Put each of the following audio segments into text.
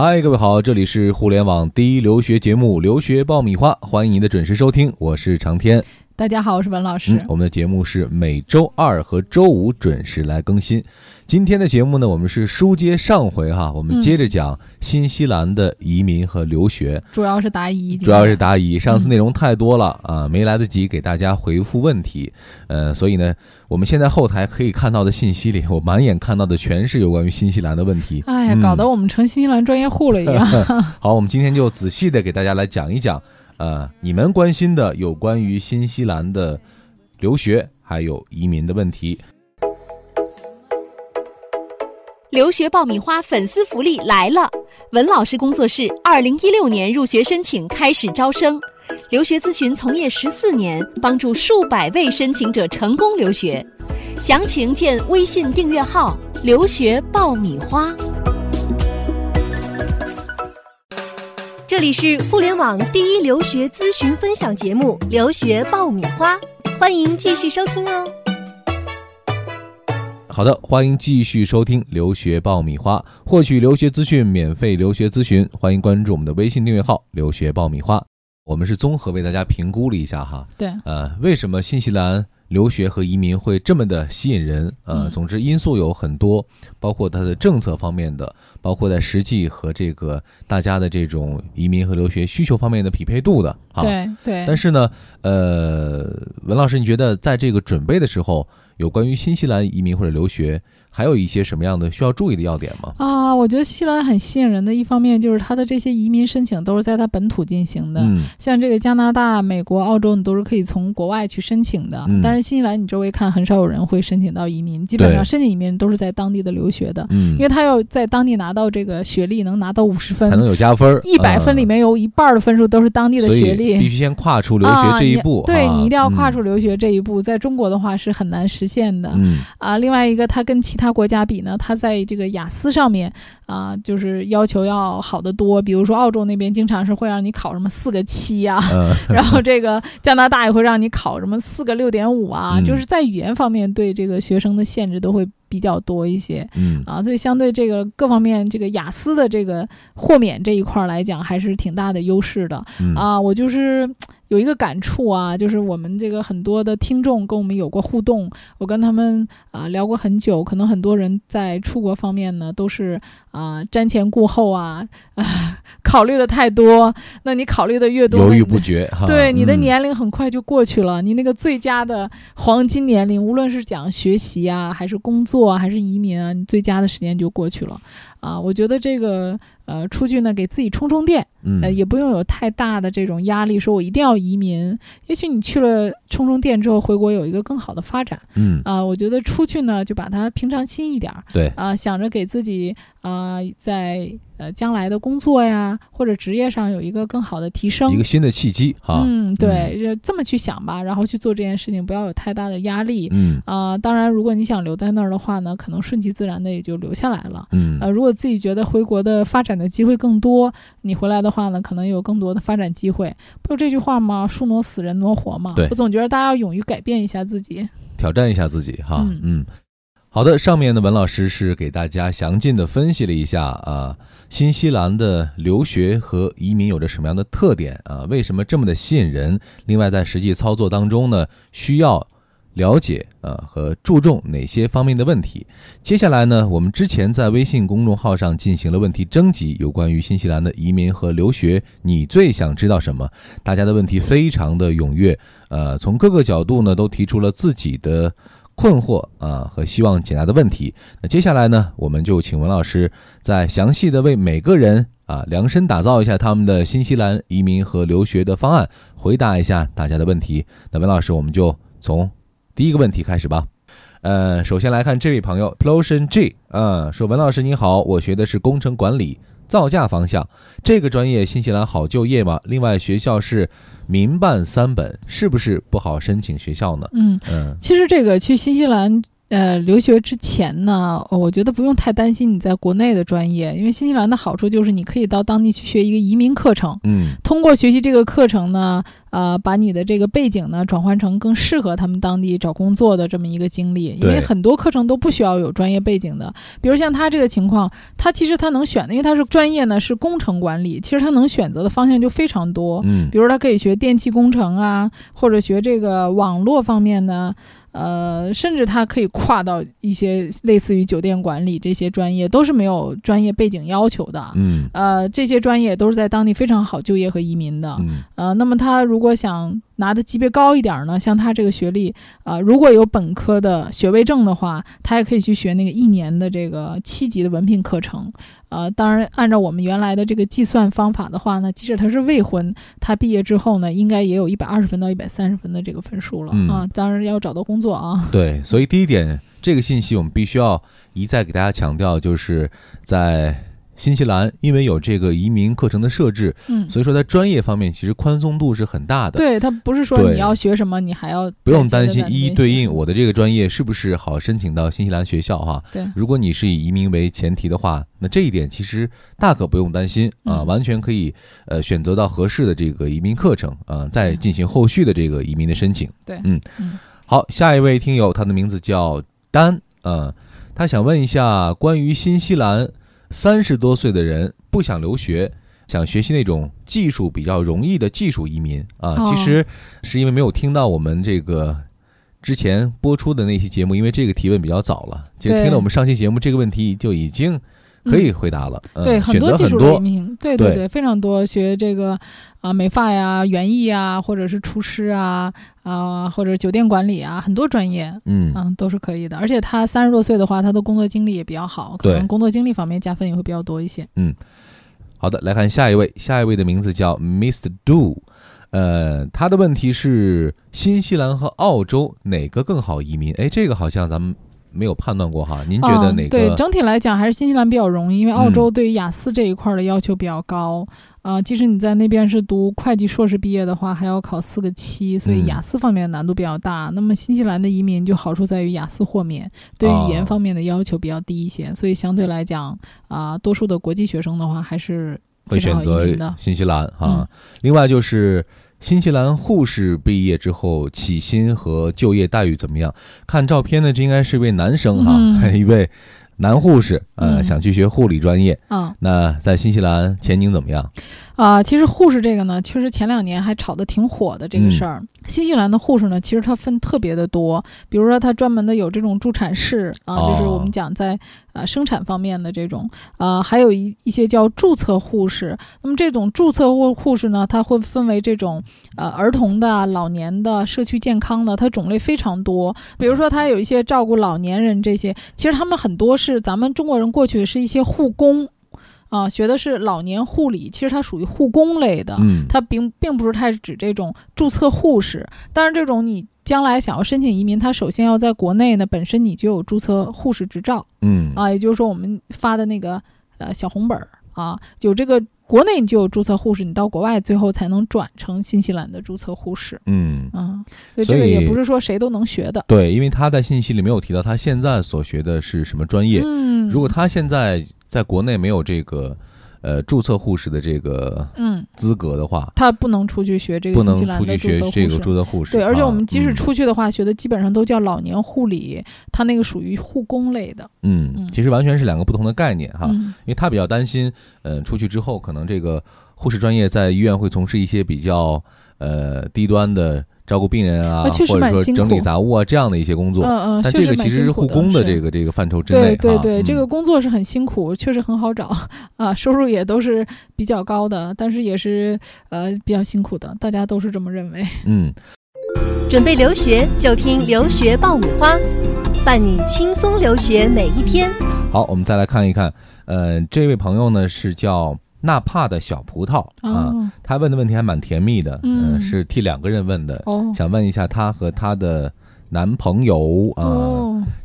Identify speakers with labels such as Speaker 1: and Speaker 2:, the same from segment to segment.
Speaker 1: 嗨，各位好，这里是互联网第一留学节目《留学爆米花》，欢迎您的准时收听，我是长天。
Speaker 2: 大家好，我是文老师。
Speaker 1: 嗯，我们的节目是每周二和周五准时来更新。今天的节目呢，我们是书接上回哈，我们接着讲新西兰的移民和留学，
Speaker 2: 主要是答疑，
Speaker 1: 主要是答疑。上次内容太多了啊，没来得及给大家回复问题。呃，所以呢，我们现在后台可以看到的信息里，我满眼看到的全是有关于新西兰的问题。
Speaker 2: 哎呀，搞得我们成新西兰专业户了一样。
Speaker 1: 好，我们今天就仔细的给大家来讲一讲。呃，你们关心的有关于新西兰的留学还有移民的问题。
Speaker 3: 留学爆米花粉丝福利来了！文老师工作室二零一六年入学申请开始招生，留学咨询从业十四年，帮助数百位申请者成功留学。详情见微信订阅号“留学爆米花”。
Speaker 4: 这里是互联网第一留学咨询分享节目《留学爆米花》，欢迎继续收听哦。
Speaker 1: 好的，欢迎继续收听《留学爆米花》，获取留学资讯，免费留学咨询，欢迎关注我们的微信订阅号“留学爆米花”。我们是综合为大家评估了一下哈，
Speaker 2: 对，
Speaker 1: 呃，为什么新西兰？留学和移民会这么的吸引人，呃，总之因素有很多，包括它的政策方面的，包括在实际和这个大家的这种移民和留学需求方面的匹配度的，
Speaker 2: 啊，对对。
Speaker 1: 但是呢，呃，文老师，你觉得在这个准备的时候，有关于新西兰移民或者留学？还有一些什么样的需要注意的要点吗？
Speaker 2: 啊，我觉得新西兰很吸引人的一方面就是它的这些移民申请都是在它本土进行的，像这个加拿大、美国、澳洲，你都是可以从国外去申请的。但是新西兰，你周围看很少有人会申请到移民，基本上申请移民都是在当地的留学的，因为他要在当地拿到这个学历，能拿到五十分
Speaker 1: 才能有加分，
Speaker 2: 一百分里面有一半的分数都是当地的学历，
Speaker 1: 必须先跨出留学这一步。
Speaker 2: 对你一定要跨出留学这一步，在中国的话是很难实现的。啊，另外一个，它跟其他国家比呢？它在这个雅思上面啊，就是要求要好得多。比如说澳洲那边经常是会让你考什么四个七呀，然后这个加拿大也会让你考什么四个六点五啊，就是在语言方面对这个学生的限制都会比较多一些。嗯啊，所以相对这个各方面，这个雅思的这个豁免这一块来讲，还是挺大的优势的。啊，我就是。有一个感触啊，就是我们这个很多的听众跟我们有过互动，我跟他们啊聊过很久。可能很多人在出国方面呢，都是啊瞻前顾后啊，啊 考虑的太多。那你考虑的越多，
Speaker 1: 犹豫不决，
Speaker 2: 对你的年龄很快就过去了。你那个最佳的黄金年龄，无论是讲学习啊，还是工作啊，还是移民啊，你最佳的时间就过去了。啊，我觉得这个呃，出去呢给自己充充电，呃，也不用有太大的这种压力，说我一定要移民。也许你去了充充电之后，回国有一个更好的发展。嗯啊，我觉得出去呢就把它平常心一点儿。
Speaker 1: 对
Speaker 2: 啊，想着给自己啊在。呃，将来的工作呀，或者职业上有一个更好的提升，
Speaker 1: 一个新的契机哈。
Speaker 2: 嗯，对，就这么去想吧，然后去做这件事情，不要有太大的压力。嗯啊，当然，如果你想留在那儿的话呢，可能顺其自然的也就留下来了。嗯呃，如果自己觉得回国的发展的机会更多，你回来的话呢，可能有更多的发展机会。不就这句话吗？树挪死，人挪活嘛。
Speaker 1: 对，
Speaker 2: 我总觉得大家要勇于改变一下自己，
Speaker 1: 挑战一下自己哈。嗯。好的，上面的文老师是给大家详尽的分析了一下啊，新西兰的留学和移民有着什么样的特点啊？为什么这么的吸引人？另外，在实际操作当中呢，需要了解啊和注重哪些方面的问题？接下来呢，我们之前在微信公众号上进行了问题征集，有关于新西兰的移民和留学，你最想知道什么？大家的问题非常的踊跃，呃，从各个角度呢都提出了自己的。困惑啊和希望解答的问题，那接下来呢，我们就请文老师再详细的为每个人啊量身打造一下他们的新西兰移民和留学的方案，回答一下大家的问题。那文老师，我们就从第一个问题开始吧。呃，首先来看这位朋友 Plosion G，啊，说文老师你好，我学的是工程管理。造价方向这个专业，新西兰好就业吗？另外，学校是民办三本，是不是不好申请学校呢？
Speaker 2: 嗯嗯，其实这个去新西兰。呃，留学之前呢，我觉得不用太担心你在国内的专业，因为新西兰的好处就是你可以到当地去学一个移民课程。嗯，通过学习这个课程呢，呃，把你的这个背景呢转换成更适合他们当地找工作的这么一个经历。因为很多课程都不需要有专业背景的，比如像他这个情况，他其实他能选的，因为他是专业呢是工程管理，其实他能选择的方向就非常多。
Speaker 1: 嗯，
Speaker 2: 比如他可以学电气工程啊，或者学这个网络方面的。呃，甚至他可以跨到一些类似于酒店管理这些专业，都是没有专业背景要求的。
Speaker 1: 嗯，
Speaker 2: 呃，这些专业都是在当地非常好就业和移民的。
Speaker 1: 嗯，
Speaker 2: 呃，那么他如果想。拿的级别高一点呢，像他这个学历，啊，如果有本科的学位证的话，他也可以去学那个一年的这个七级的文凭课程。呃，当然，按照我们原来的这个计算方法的话呢，即使他是未婚，他毕业之后呢，应该也有一百二十分到一百三十分的这个分数了啊。当然要找到工作啊。
Speaker 1: 对，所以第一点，这个信息我们必须要一再给大家强调，就是在。新西兰因为有这个移民课程的设置，
Speaker 2: 嗯，
Speaker 1: 所以说在专业方面其实宽松度是很大的。
Speaker 2: 对它不是说你要学什么，你还要
Speaker 1: 不用担心一一对应我的这个专业是不是好申请到新西兰学校哈。
Speaker 2: 对，
Speaker 1: 如果你是以移民为前提的话，那这一点其实大可不用担心啊，完全可以呃选择到合适的这个移民课程啊，再进行后续的这个移民的申请。
Speaker 2: 对，
Speaker 1: 嗯，好，下一位听友他的名字叫丹，嗯，他想问一下关于新西兰。三十多岁的人不想留学，想学习那种技术比较容易的技术移民啊。其实是因为没有听到我们这个之前播出的那期节目，因为这个提问比较早了。其实听了我们上期节目，这个问题就已经可以回答了。
Speaker 2: 对，
Speaker 1: 很
Speaker 2: 多
Speaker 1: 技术移
Speaker 2: 民，对对对，非常多学这个啊美发呀、园艺啊，或者是厨师啊啊，或者酒店管理啊，很多专业，
Speaker 1: 嗯
Speaker 2: 嗯都是可以的。而且他三十多岁的话，他的工作经历也比较好，可能工作经历方面加分也会比较多一些。
Speaker 1: 嗯，好的，来看下一位，下一位的名字叫 Mr. Do，呃，他的问题是新西兰和澳洲哪个更好移民？哎，这个好像咱们。没有判断过哈，您觉得哪个？
Speaker 2: 对整体来讲还是新西兰比较容易，因为澳洲对于雅思这一块的要求比较高啊。即使你在那边是读会计硕士毕业的话，还要考四个七，所以雅思方面的难度比较大。那么新西兰的移民就好处在于雅思豁免，对语言方面的要求比较低一些，所以相对来讲啊，多数的国际学生的话还是
Speaker 1: 会选择新西兰哈。另外就是。新西兰护士毕业之后起薪和就业待遇怎么样？看照片呢，这应该是一位男生哈，一位男护士，呃，想去学护理专业。
Speaker 2: 嗯，
Speaker 1: 那在新西兰前景怎么样？
Speaker 2: 啊，其实护士这个呢，确实前两年还炒得挺火的这个事儿。新西兰的护士呢，其实它分特别的多，比如说它专门的有这种助产士啊，就是我们讲在呃生产方面的这种，呃，还有一一些叫注册护士。那么这种注册护护士呢，它会分为这种呃儿童的、老年的、社区健康的，它种类非常多。比如说它有一些照顾老年人这些，其实他们很多是咱们中国人过去是一些护工。啊，学的是老年护理，其实它属于护工类的，它并并不是太指这种注册护士。但是这种你将来想要申请移民，他首先要在国内呢，本身你就有注册护士执照，
Speaker 1: 嗯，
Speaker 2: 啊，也就是说我们发的那个呃小红本儿啊，有这个国内你就有注册护士，你到国外最后才能转成新西兰的注册护士，
Speaker 1: 嗯。
Speaker 2: 啊，所以这个也不是说谁都能学的，
Speaker 1: 对，因为他在信息里没有提到他现在所学的是什么专业，
Speaker 2: 嗯，
Speaker 1: 如果他现在。在国内没有这个，呃，注册护士的这个
Speaker 2: 嗯
Speaker 1: 资格的话，
Speaker 2: 他不能出去学这个
Speaker 1: 不能出去学这个
Speaker 2: 注册
Speaker 1: 护士。
Speaker 2: 对，而且我们即使出去的话，学的基本上都叫老年护理，他那个属于护工类的。
Speaker 1: 嗯，其实完全是两个不同的概念哈。因为他比较担心，呃，出去之后可能这个护士专业在医院会从事一些比较呃低端的。照顾病人啊，或者说整理杂物啊，这样的一些工作。
Speaker 2: 嗯嗯，
Speaker 1: 但这个其实是护工
Speaker 2: 的
Speaker 1: 这个这个范畴之内。
Speaker 2: 对对对，这个工作是很辛苦，确实很好找 啊，收入也都是比较高的，但是也是呃比较辛苦的，大家都是这么认为。
Speaker 1: 嗯，
Speaker 4: 准备留学就听留学爆米花，伴你轻松留学每一天。
Speaker 1: 好，我们再来看一看，呃，这位朋友呢是叫。纳帕的小葡萄啊，他问的问题还蛮甜蜜的，嗯，是替两个人问的，想问一下他和他的男朋友啊，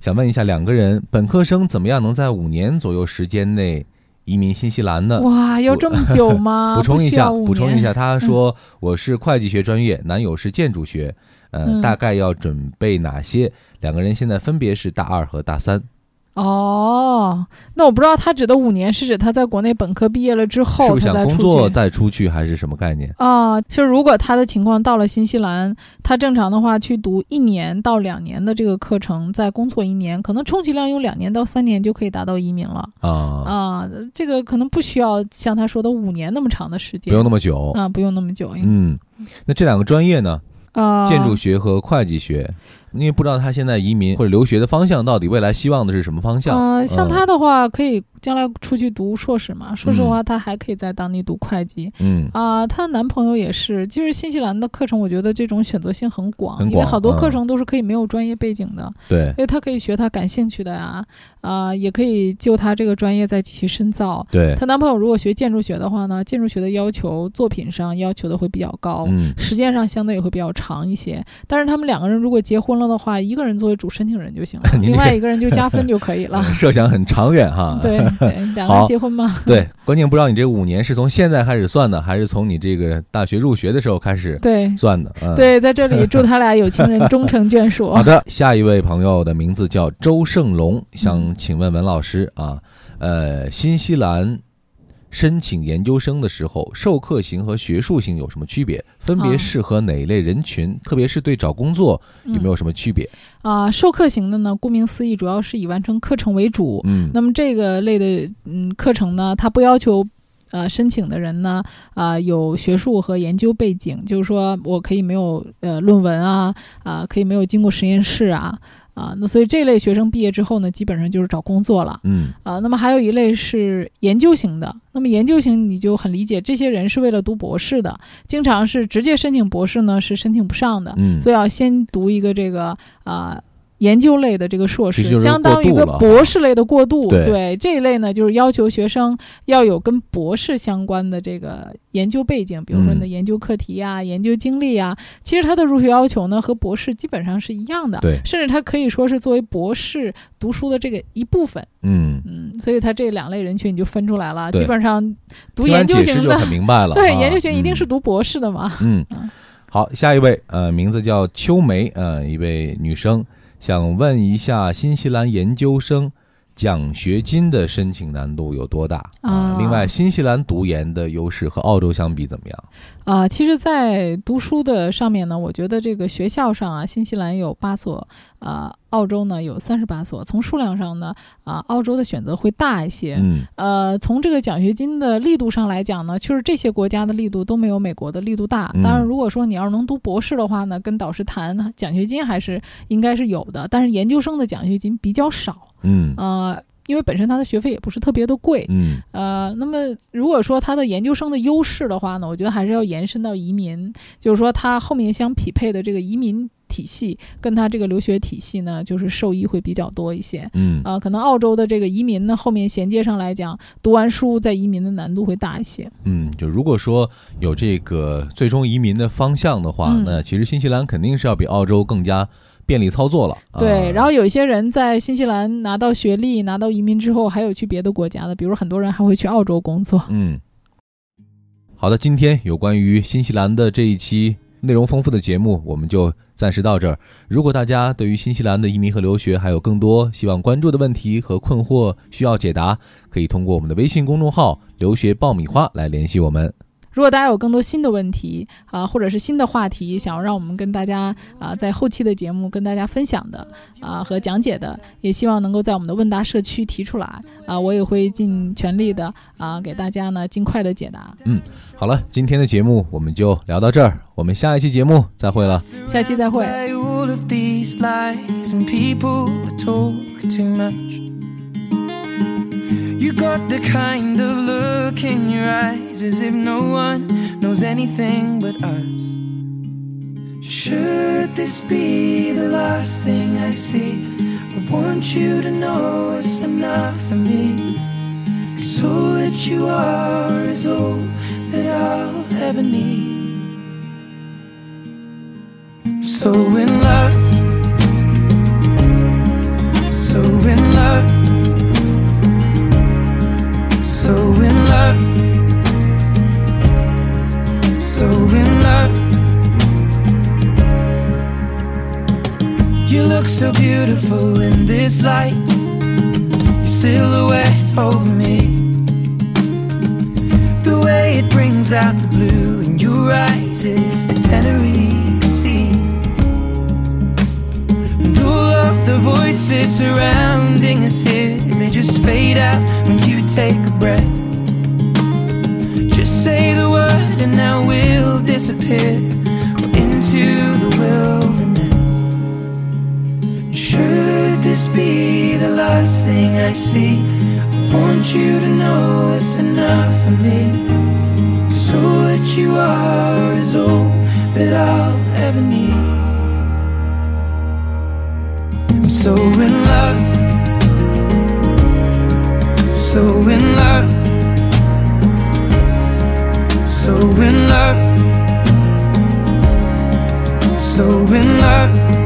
Speaker 1: 想问一下两个人本科生怎么样能在五年左右时间内移民新西兰呢？
Speaker 2: 哇，要这么久吗？
Speaker 1: 补充一下，补充一下，他说我是会计学专业，男友是建筑学，呃，大概要准备哪些？两个人现在分别是大二和大三。
Speaker 2: 哦，那我不知道他指的五年是指他在国内本科毕业了之后，
Speaker 1: 是不是想工作再
Speaker 2: 出
Speaker 1: 去，还是什么概念
Speaker 2: 啊？就是如果他的情况到了新西兰，他正常的话去读一年到两年的这个课程，再工作一年，可能充其量用两年到三年就可以达到移民了啊啊！这个可能不需要像他说的五年那么长的时间，
Speaker 1: 不用那么久
Speaker 2: 啊，不用那么久。
Speaker 1: 嗯，那这两个专业呢？
Speaker 2: 啊，
Speaker 1: 建筑学和会计学。因为不知道他现在移民或者留学的方向到底未来希望的是什么方向？
Speaker 2: 呃，像他的话，可以将来出去读硕士嘛。说实话，她还可以在当地读会计。
Speaker 1: 嗯
Speaker 2: 啊，她的男朋友也是。其实新西兰的课程，我觉得这种选择性很广，
Speaker 1: 因
Speaker 2: 为好多课程都是可以没有专业背景的。
Speaker 1: 对，
Speaker 2: 因为她可以学她感兴趣的呀，啊，也可以就他这个专业再继续深造。
Speaker 1: 对，
Speaker 2: 她男朋友如果学建筑学的话呢，建筑学的要求作品上要求的会比较高，时间上相对也会比较长一些。但是他们两个人如果结婚了的话，一个人。作为主申请人就行了，另外一个人就加分就可以了。
Speaker 1: 设想很长远哈。
Speaker 2: 对 对，两个人结婚吗？
Speaker 1: 对，关键不知道你这五年是从现在开始算的，还是从你这个大学入学的时候开始
Speaker 2: 对
Speaker 1: 算的。
Speaker 2: 嗯对，在这里祝他俩有情人终成眷属。
Speaker 1: 好的，下一位朋友的名字叫周胜龙，想请问文老师啊，呃，新西兰。申请研究生的时候，授课型和学术型有什么区别？分别适合哪一类人群？特别是对找工作有没有什么区别？
Speaker 2: 啊，授课型的呢，顾名思义，主要是以完成课程为主。
Speaker 1: 嗯，
Speaker 2: 那么这个类的嗯课程呢，它不要求呃申请的人呢啊有学术和研究背景，就是说我可以没有呃论文啊啊，可以没有经过实验室啊。啊，那所以这类学生毕业之后呢，基本上就是找工作了。
Speaker 1: 嗯，
Speaker 2: 啊，那么还有一类是研究型的。那么研究型你就很理解，这些人是为了读博士的，经常是直接申请博士呢是申请不上的。
Speaker 1: 嗯，
Speaker 2: 所以要先读一个这个啊。研究类的这个硕士，相当于一个博士类的过渡。
Speaker 1: 对
Speaker 2: 这一类呢，就是要求学生要有跟博士相关的这个研究背景，比如说你的研究课题呀、研究经历呀。其实他的入学要求呢，和博士基本上是一样的。
Speaker 1: 对，
Speaker 2: 甚至他可以说是作为博士读书的这个一部分。
Speaker 1: 嗯
Speaker 2: 嗯，所以他这两类人群你就分出来了。基本上读研究型的，
Speaker 1: 很明白了。
Speaker 2: 对，研究型一定是读博士的嘛。
Speaker 1: 嗯，好，下一位，呃，名字叫秋梅，呃，一位女生。想问一下，新西兰研究生奖学金的申请难度有多大啊？另外，新西兰读研的优势和澳洲相比怎么样？
Speaker 2: 啊，其实，在读书的上面呢，我觉得这个学校上啊，新西兰有八所，啊，澳洲呢有三十八所。从数量上呢，啊，澳洲的选择会大一些。
Speaker 1: 嗯，
Speaker 2: 呃，从这个奖学金的力度上来讲呢，就是这些国家的力度都没有美国的力度大。当然，如果说你要是能读博士的话呢，跟导师谈奖学金还是应该是有的。但是研究生的奖学金比较少。
Speaker 1: 嗯，
Speaker 2: 呃。因为本身他的学费也不是特别的贵，
Speaker 1: 嗯，
Speaker 2: 呃，那么如果说他的研究生的优势的话呢，我觉得还是要延伸到移民，就是说他后面相匹配的这个移民体系，跟他这个留学体系呢，就是受益会比较多一些，
Speaker 1: 嗯，
Speaker 2: 啊，可能澳洲的这个移民呢，后面衔接上来讲，读完书再移民的难度会大一些，
Speaker 1: 嗯，就如果说有这个最终移民的方向的话，那其实新西兰肯定是要比澳洲更加。便利操作了，
Speaker 2: 对。然后有一些人在新西兰拿到学历、拿到移民之后，还有去别的国家的，比如很多人还会去澳洲工作。
Speaker 1: 嗯，好的，今天有关于新西兰的这一期内容丰富的节目，我们就暂时到这儿。如果大家对于新西兰的移民和留学还有更多希望关注的问题和困惑需要解答，可以通过我们的微信公众号“留学爆米花”来联系我们。
Speaker 2: 如果大家有更多新的问题啊，或者是新的话题，想要让我们跟大家啊，在后期的节目跟大家分享的啊和讲解的，也希望能够在我们的问答社区提出来啊，我也会尽全力的啊，给大家呢尽快的解答。
Speaker 1: 嗯，好了，今天的节目我们就聊到这儿，我们下一期节目再会了。
Speaker 2: 下期再会。You got the kind of look in your eyes as if no one knows anything but us. Should this be the last thing I see? I want you to know it's enough for me. Cause all that you are is all that I'll ever need. So in love, so in love. You look so beautiful in this light.
Speaker 5: Your silhouette over me. The way it brings out the blue in your eyes is the Tenerife Sea. And all of the voices surrounding us here, they just fade out when you take a breath. Just say the word and now disappear into the wilderness. Should this be the last thing I see? I want you to know it's enough for me. Cause all that you are is all that I'll ever need. I'm so in love, so in love, so in love, so in love.